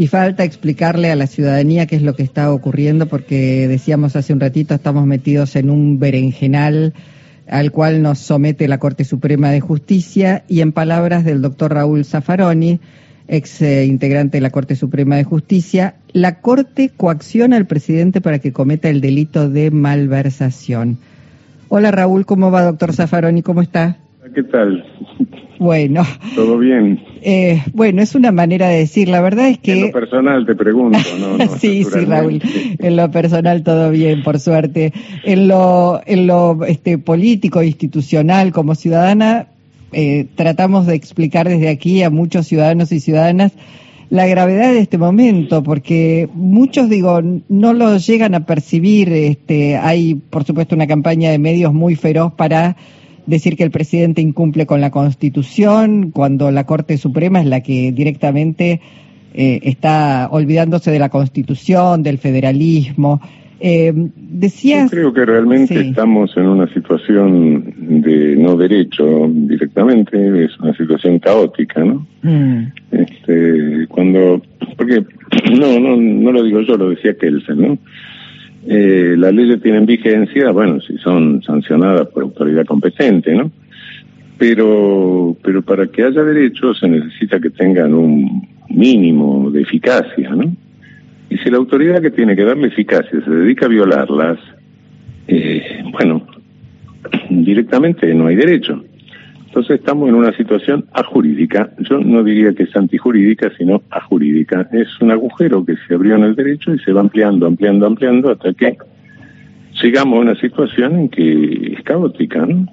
y falta explicarle a la ciudadanía qué es lo que está ocurriendo porque decíamos hace un ratito estamos metidos en un berenjenal al cual nos somete la Corte Suprema de Justicia y en palabras del doctor Raúl Zaffaroni, ex eh, integrante de la Corte Suprema de Justicia, la Corte coacciona al presidente para que cometa el delito de malversación. Hola Raúl, ¿cómo va doctor Zaffaroni? ¿Cómo está? ¿Qué tal? Bueno. ¿Todo bien? Eh, bueno, es una manera de decir. La verdad es que... En lo personal te pregunto, ¿no? sí, sí, Raúl. En lo personal todo bien, por suerte. En lo, en lo este, político, institucional, como ciudadana, eh, tratamos de explicar desde aquí a muchos ciudadanos y ciudadanas la gravedad de este momento, porque muchos, digo, no lo llegan a percibir. Este, hay, por supuesto, una campaña de medios muy feroz para decir que el presidente incumple con la Constitución, cuando la Corte Suprema es la que directamente eh, está olvidándose de la Constitución, del federalismo. Eh, decías... Yo creo que realmente estamos en una situación de no derecho directamente, es una situación caótica, ¿no? Mm. Este, cuando, porque no, no, no lo digo yo, lo decía Kelsen, ¿no? Eh, las leyes tienen vigencia, bueno, si son sancionadas por autoridad competente, ¿no? Pero, pero para que haya derechos se necesita que tengan un mínimo de eficacia, ¿no? Y si la autoridad que tiene que darle eficacia se dedica a violarlas, eh, bueno, directamente no hay derecho. Entonces estamos en una situación ajurídica. Yo no diría que es antijurídica, sino ajurídica. Es un agujero que se abrió en el derecho y se va ampliando, ampliando, ampliando hasta que llegamos a una situación en que es caótica, ¿no?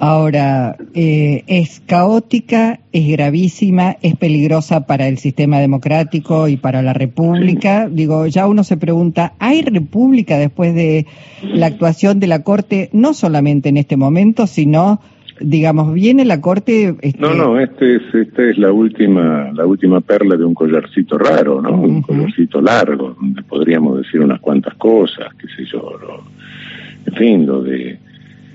Ahora, eh, es caótica, es gravísima, es peligrosa para el sistema democrático y para la República. Digo, ya uno se pregunta, ¿hay República después de la actuación de la Corte, no solamente en este momento, sino digamos, viene la corte. Este... No, no, este es, esta es la última, la última perla de un collarcito raro, ¿no? Un collarcito largo, donde podríamos decir unas cuantas cosas, qué sé yo, lo, en fin, lo de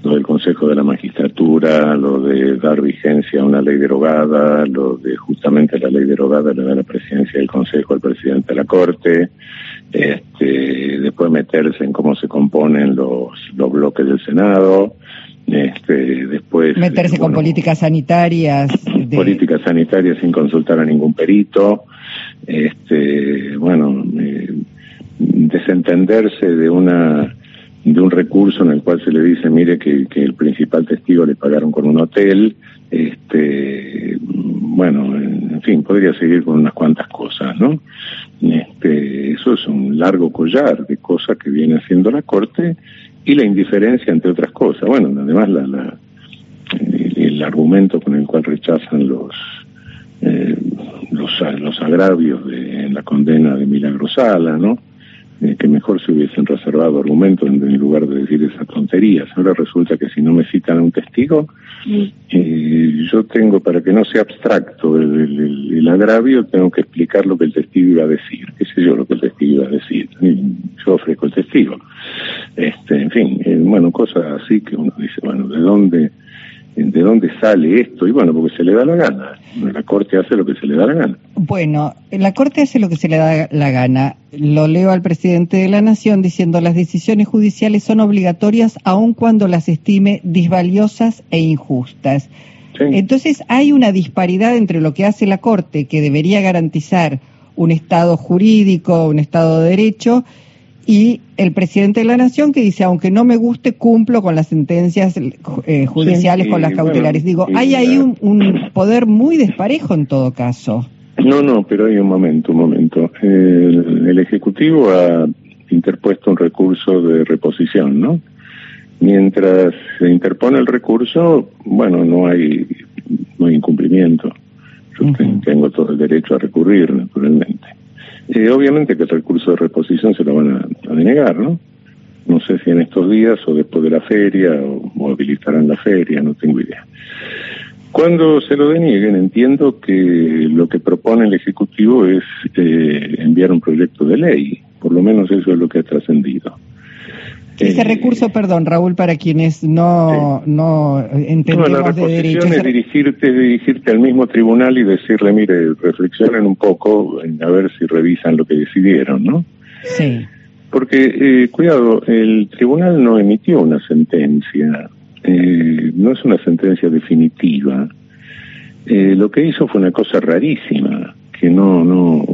lo del Consejo de la Magistratura, lo de dar vigencia a una ley derogada, lo de justamente la ley derogada le da la presidencia del Consejo al presidente de la Corte, este, después meterse en cómo se componen los, los bloques del Senado, este, después meterse con políticas sanitarias políticas sanitarias sin consultar a ningún perito este bueno eh, desentenderse de una de un recurso en el cual se le dice mire que, el principal testigo le pagaron con un hotel este bueno en fin podría seguir con unas cuantas cosas no este eso es un largo collar de cosas que viene haciendo la corte y la indiferencia entre otras cosas. Bueno, además la, la el, argumento con el cual rechazan los eh, los, los agravios de, en la condena de Milagrosala, ¿no? Eh, que mejor se hubiesen reservado argumentos en, lugar de decir esas tonterías. Ahora resulta que si no me citan a un testigo, eh, yo tengo, para que no sea abstracto el, el, agravio, tengo que explicar lo que el testigo iba a decir, qué sé yo lo que el testigo iba a decir. Yo ofrezco el testigo. Este, en fin, eh, bueno, cosas así que uno dice, bueno, ¿de dónde? De dónde sale esto y bueno, porque se le da la gana. La Corte hace lo que se le da la gana. Bueno, la Corte hace lo que se le da la gana. Lo leo al presidente de la Nación diciendo las decisiones judiciales son obligatorias aun cuando las estime disvaliosas e injustas. Entonces hay una disparidad entre lo que hace la Corte, que debería garantizar un Estado jurídico, un Estado de Derecho, y el presidente de la Nación que dice, aunque no me guste, cumplo con las sentencias eh, judiciales, con las cautelares. Digo, hay ahí un, poder muy desparejo en todo caso. No, no, pero hay un momento, un momento. El, el Ejecutivo ha interpuesto un recurso de reposición, ¿no? Mientras se interpone el recurso, bueno, no hay, no hay incumplimiento. Yo tengo todo el derecho a recurrir, naturalmente. Eh, obviamente que el recurso de reposición se lo van a, denegar, ¿no? No sé si en estos días o después de la feria o, habilitarán la feria, no tengo idea. Cuando se lo denieguen, entiendo que lo que propone el Ejecutivo es eh, enviar un proyecto de ley, por lo menos eso es lo que ha trascendido. Ese eh, recurso, perdón, Raúl, para quienes no, no entendemos la de derecho. Es dirigirte, dirigirte al mismo tribunal y decirle, mire, reflexionen un poco a ver si revisan lo que decidieron, ¿no? Sí. Porque, eh, cuidado, el tribunal no emitió una sentencia, eh, no es una sentencia definitiva. Eh, lo que hizo fue una cosa rarísima, que no, no,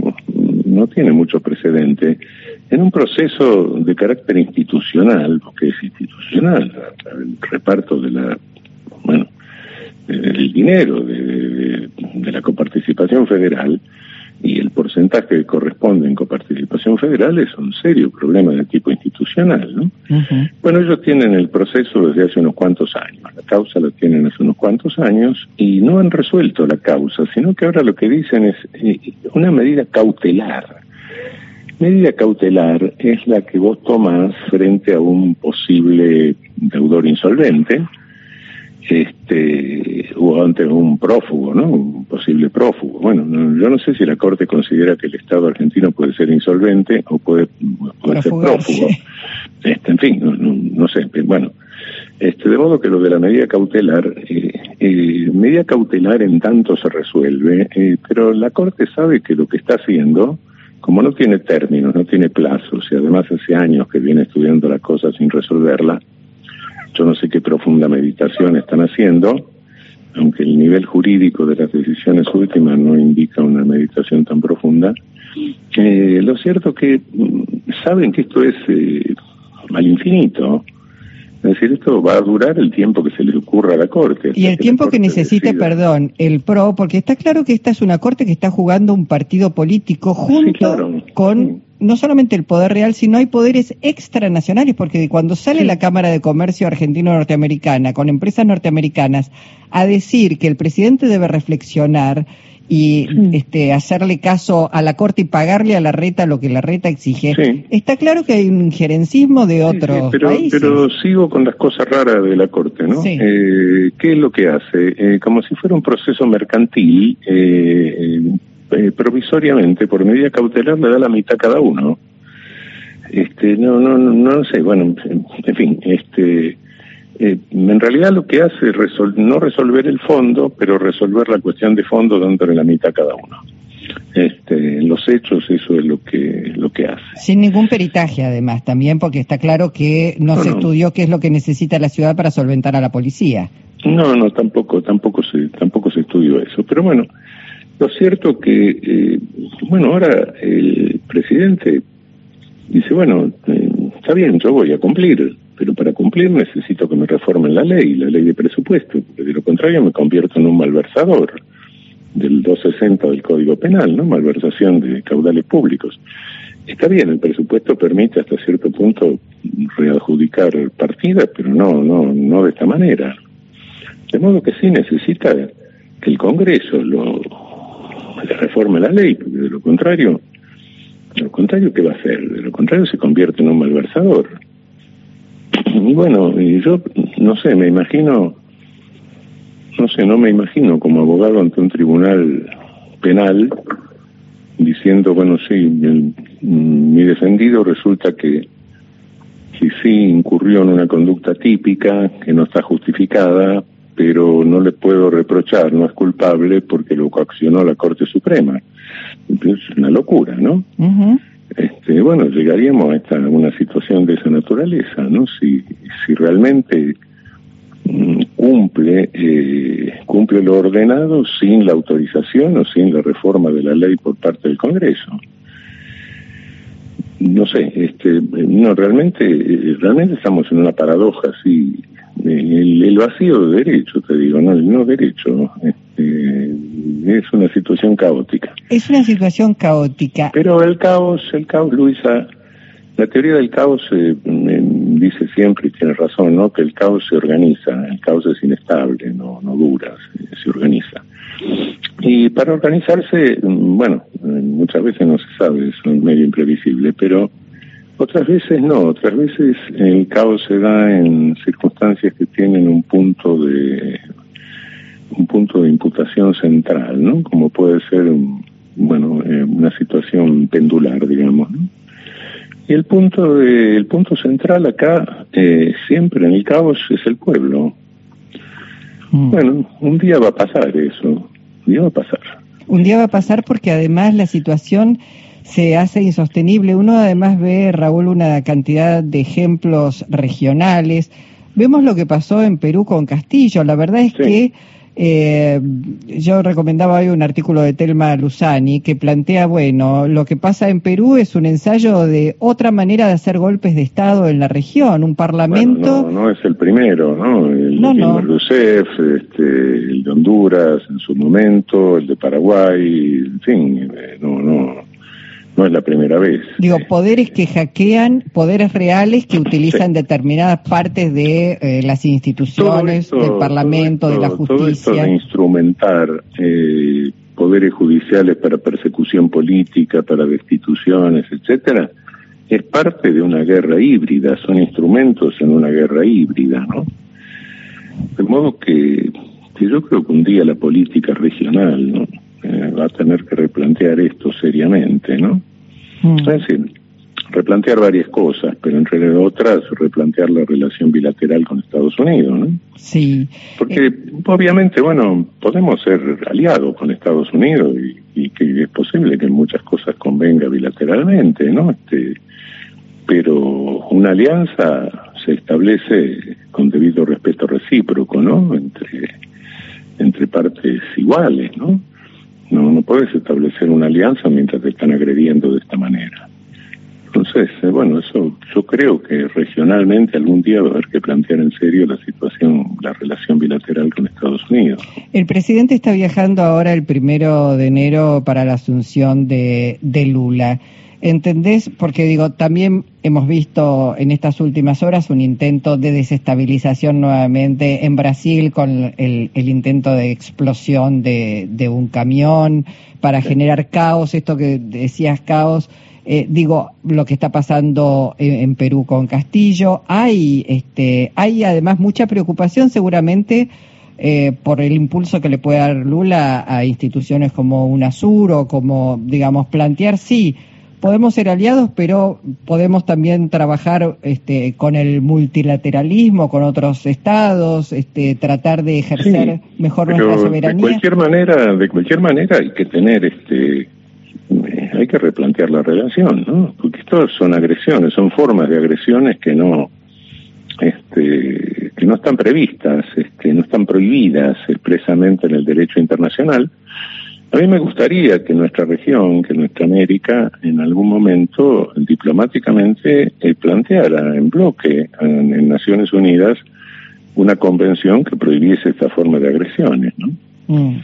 no tiene mucho precedente en un proceso de carácter institucional, porque es institucional, el reparto de la, bueno, del dinero de, la coparticipación federal y el porcentaje que corresponde en coparticipación federal es un serio problema de tipo institucional, ¿no? Bueno, ellos tienen el proceso desde hace unos cuantos años, la causa la tienen hace unos cuantos años y no han resuelto la causa, sino que ahora lo que dicen es eh, una medida cautelar medida cautelar es la que vos tomás frente a un posible deudor insolvente, este, o ante un prófugo, ¿no? Un posible prófugo. Bueno, yo no sé si la Corte considera que el Estado argentino puede ser insolvente o puede, puede ser prófugo. Este, en fin, no, sé. Bueno, este, de modo que lo de la medida cautelar, eh, eh, medida cautelar en tanto se resuelve, eh, pero la Corte sabe que lo que está haciendo como no tiene términos, no tiene plazos, y además hace años que viene estudiando la cosa sin resolverla, yo no sé qué profunda meditación están haciendo, aunque el nivel jurídico de las decisiones últimas no indica una meditación tan profunda. Eh, lo cierto es que mm, saben que esto es eh, al infinito, es decir, esto va a durar el tiempo que se le ocurra a la Corte. Y el tiempo que necesite, perdón, el PRO, porque está claro que esta es una Corte que está jugando un partido político junto con no solamente el poder real, sino hay poderes extranacionales, porque cuando sale la Cámara de Comercio argentino-norteamericana con empresas norteamericanas a decir que el presidente debe reflexionar, y este, hacerle caso a la Corte y pagarle a la reta lo que la reta exige. Está claro que hay un injerencismo de otros pero, países. Pero sigo con las cosas raras de la Corte, ¿no? Eh, ¿Qué es lo que hace? Eh, como si fuera un proceso mercantil, eh, provisoriamente, por medida cautelar, le da la mitad a cada uno. Este, no, no, no, no sé, bueno, en fin, este eh, en realidad lo que hace es no resolver el fondo, pero resolver la cuestión de fondo dándole la mitad a cada uno. Este, en los hechos eso es lo que lo que hace. Sin ningún peritaje además también porque está claro que no, se estudió qué es lo que necesita la ciudad para solventar a la policía. No, no, tampoco tampoco se tampoco se estudió eso, pero bueno, lo cierto que eh, bueno, ahora el presidente dice, bueno, eh, está bien, yo voy a cumplir pero para cumplir necesito me reformen la ley, la ley de presupuesto, porque de lo contrario me convierto en un malversador del 260 del Código Penal, ¿no? Malversación de caudales públicos. Está bien, el presupuesto permite hasta cierto punto readjudicar partidas, pero no, no, no de esta manera. De modo que sí necesita que el Congreso lo le reforme la ley, porque de lo contrario, de lo contrario, ¿qué va a hacer? De lo contrario se convierte en un malversador. Y bueno, yo no sé, me imagino, no sé, no me imagino como abogado ante un tribunal penal diciendo, bueno, sí, mi defendido resulta que, que sí incurrió en una conducta típica que no está justificada, pero no le puedo reprochar, no es culpable porque lo coaccionó la Corte Suprema. Es una locura, ¿no? Este, bueno, llegaríamos a una situación de esa naturaleza, ¿no? Si, si realmente mm, cumple, eh, cumple lo ordenado sin la autorización o sin la reforma de la ley por parte del Congreso. No sé, este, no, realmente, realmente estamos en una paradoja, sí, el, el vacío de derecho, te digo, no, el no derecho, este, es una situación caótica. Es una situación caótica. Pero el caos, el caos, Luisa, la teoría del caos eh, dice siempre, y tiene razón, ¿no? Que el caos se organiza, el caos es inestable, no, no dura, se, organiza. Y para organizarse, bueno, muchas veces no se sabe, es un medio imprevisible, pero otras veces no, otras veces el caos se da en circunstancias que tienen un punto de un punto de imputación central, ¿no? Como puede ser, bueno, eh, una situación pendular, digamos, ¿no? Y el punto, de, el punto central acá, eh, siempre en el caos, es el pueblo. Mm. Bueno, un día va a pasar eso, un día va a pasar. Un día va a pasar porque además la situación se hace insostenible. Uno además ve, Raúl, una cantidad de ejemplos regionales. Vemos lo que pasó en Perú con Castillo. La verdad es que eh, yo recomendaba hoy un artículo de Telma Luzani que plantea, bueno, lo que pasa en Perú es un ensayo de otra manera de hacer golpes de Estado en la región, un parlamento... no, no, es el primero, ¿no? El de no. este, el de Honduras en su momento, el de Paraguay, en fin, no, no no es la primera vez. Digo, poderes que hackean, poderes reales que utilizan determinadas partes de eh, las instituciones, del Parlamento, de la justicia. Todo esto de instrumentar eh, poderes judiciales para persecución política, para destituciones, etcétera, es parte de una guerra híbrida, son instrumentos en una guerra híbrida, ¿no? De modo que, que yo creo que un día la política regional, ¿no? Eh, va a tener que replantear esto seriamente, ¿no? Mm. Es decir, replantear varias cosas, pero entre otras replantear la relación bilateral con Estados Unidos, ¿no? Sí. Porque eh, obviamente, bueno, podemos ser aliados con Estados Unidos y, que es posible que muchas cosas convenga bilateralmente, ¿no? Este, pero una alianza se establece con debido respeto recíproco, ¿no? Entre entre partes iguales, ¿no? No, no puedes establecer una alianza mientras te están agrediendo de esta manera. Entonces, eh, bueno, eso yo creo que regionalmente algún día va a haber que plantear en serio la situación, la relación bilateral con Estados Unidos. El presidente está viajando ahora el primero de enero para la asunción de, de Lula. ¿Entendés? Porque digo, también hemos visto en estas últimas horas un intento de desestabilización nuevamente en Brasil con el, intento de explosión de, un camión para generar caos, esto que decías caos. Eh, digo, lo que está pasando en, Perú con Castillo. Hay, este, hay además mucha preocupación seguramente eh, por el impulso que le puede dar Lula a instituciones como UNASUR o como, digamos, plantear, sí, podemos ser aliados, pero podemos también trabajar este, con el multilateralismo, con otros estados, este, tratar de ejercer mejor nuestra soberanía. De cualquier manera, de cualquier manera hay que tener este eh, hay que replantear la relación, ¿no? Porque esto son agresiones, son formas de agresiones que no este que no están previstas, este, no están prohibidas expresamente en el derecho internacional a mí me gustaría que nuestra región, que nuestra América, en algún momento diplomáticamente eh, planteara en bloque en, Naciones Unidas una convención que prohibiese esta forma de agresiones, ¿no? Mm.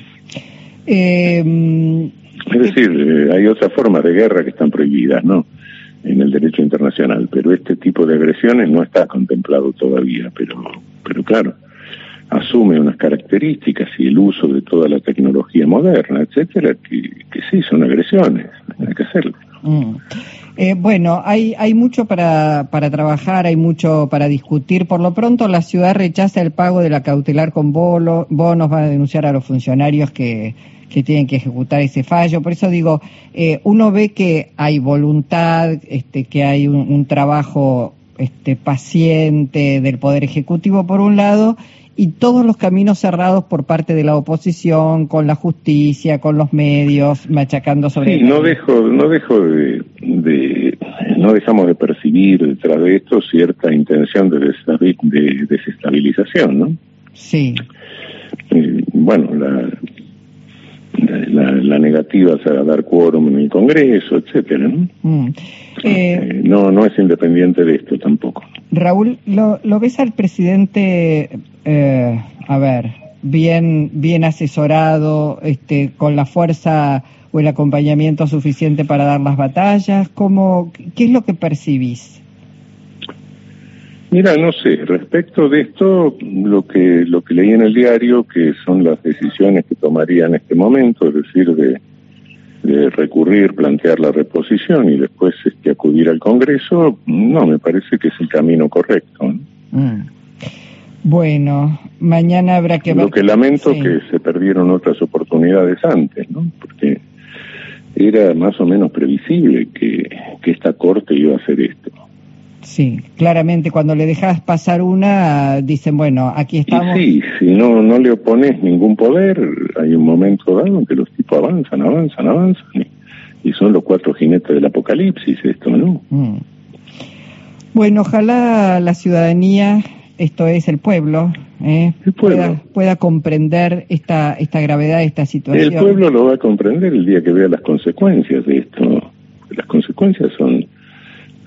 Em, es decir, eh, hay otras formas de guerra que están prohibidas, ¿no? En el derecho internacional, pero este tipo de agresiones no está contemplado todavía, pero, pero claro asume unas características y el uso de toda la tecnología moderna, etcétera, que, que sí son agresiones, hay que hacerlo. Mm. Eh, bueno, hay, hay mucho para, para trabajar, hay mucho para discutir. Por lo pronto, la ciudad rechaza el pago de la cautelar con bonos, va a denunciar a los funcionarios que, que tienen que ejecutar ese fallo. Por eso digo, eh, uno ve que hay voluntad, este, que hay un, un trabajo este, paciente del Poder Ejecutivo por un lado y todos los caminos cerrados por parte de la oposición, con la justicia, con los medios, machacando sobre. Sí, no dejo, no dejo de, no dejamos de percibir detrás de esto cierta intención de, desestabilización, ¿no? Sí. Eh, bueno, la, la, negativa a dar quórum en el Congreso, etcétera, ¿no? Mm. Eh, no, no es independiente de esto tampoco. Raúl, ¿lo, lo ves al presidente, eh, a ver, bien, bien asesorado, este, con la fuerza o el acompañamiento suficiente para dar las batallas? ¿Cómo, ¿Qué es lo que percibís? Mira, no sé, respecto de esto, lo que lo que leí en el diario, que son las decisiones que tomaría en este momento, es decir, de, de recurrir, plantear la reposición y después este, acudir al Congreso, no, me parece que es el camino correcto. Mm. Bueno, mañana habrá que. Lo que lamento que se perdieron otras oportunidades antes, ¿no? Porque era más o menos previsible que, que esta corte iba a hacer esto. Sí, claramente cuando le dejas pasar una, dicen, bueno, aquí estamos. Y sí, si no, no le opones ningún poder, hay un momento dado en que los tipos avanzan, avanzan, avanzan, y, son los cuatro jinetes del apocalipsis, esto, ¿no? Mm. Bueno, ojalá la ciudadanía, esto es el pueblo, ¿eh? Pueda, pueda, comprender esta, esta gravedad de esta situación. El pueblo lo va a comprender el día que vea las consecuencias de esto. Las consecuencias son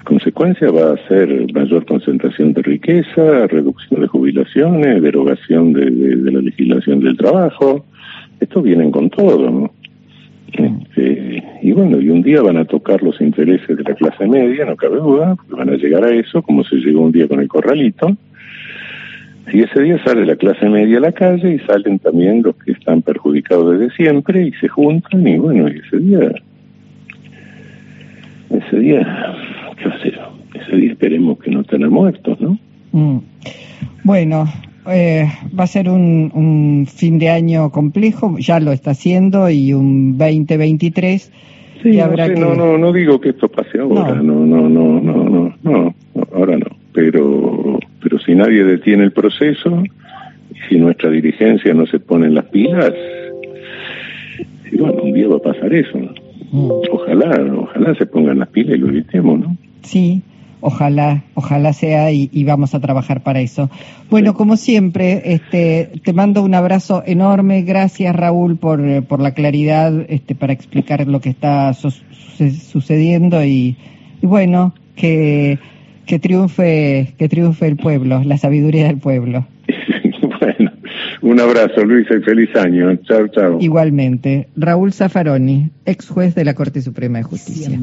consecuencia va a ser mayor concentración de riqueza, reducción de jubilaciones, derogación de, la legislación del trabajo. Esto vienen con todo, ¿no? Este, y bueno, y un día van a tocar los intereses de la clase media, no cabe duda, porque van a llegar a eso, como se llegó un día con el corralito. Y ese día sale la clase media a la calle y salen también los que están perjudicados desde siempre y se juntan y bueno, y ese día, ese día ese día esperemos que no estén muertos, ¿no? Mm. Bueno, eh, va a ser un, un, fin de año complejo, ya lo está haciendo, y un 2023. Sí, habrá no, que... no, no, no digo que esto pase ahora, no, no, no, no, no, no, ahora no, pero, pero si nadie detiene el proceso, si nuestra dirigencia no se pone en las pilas, bueno, un día va a pasar eso. Mm. Ojalá, ojalá se pongan las pilas y lo evitemos, ¿no? Sí, ojalá, ojalá sea y, vamos a trabajar para eso. Bueno, como siempre, este, te mando un abrazo enorme. Gracias, Raúl, por, por la claridad este, para explicar lo que está sucediendo y, bueno, que, que triunfe, que triunfe el pueblo, la sabiduría del pueblo. bueno, un abrazo, Luisa, y feliz año. Chao, chao. Igualmente. Raúl Zaffaroni, ex juez de la Corte Suprema de Justicia.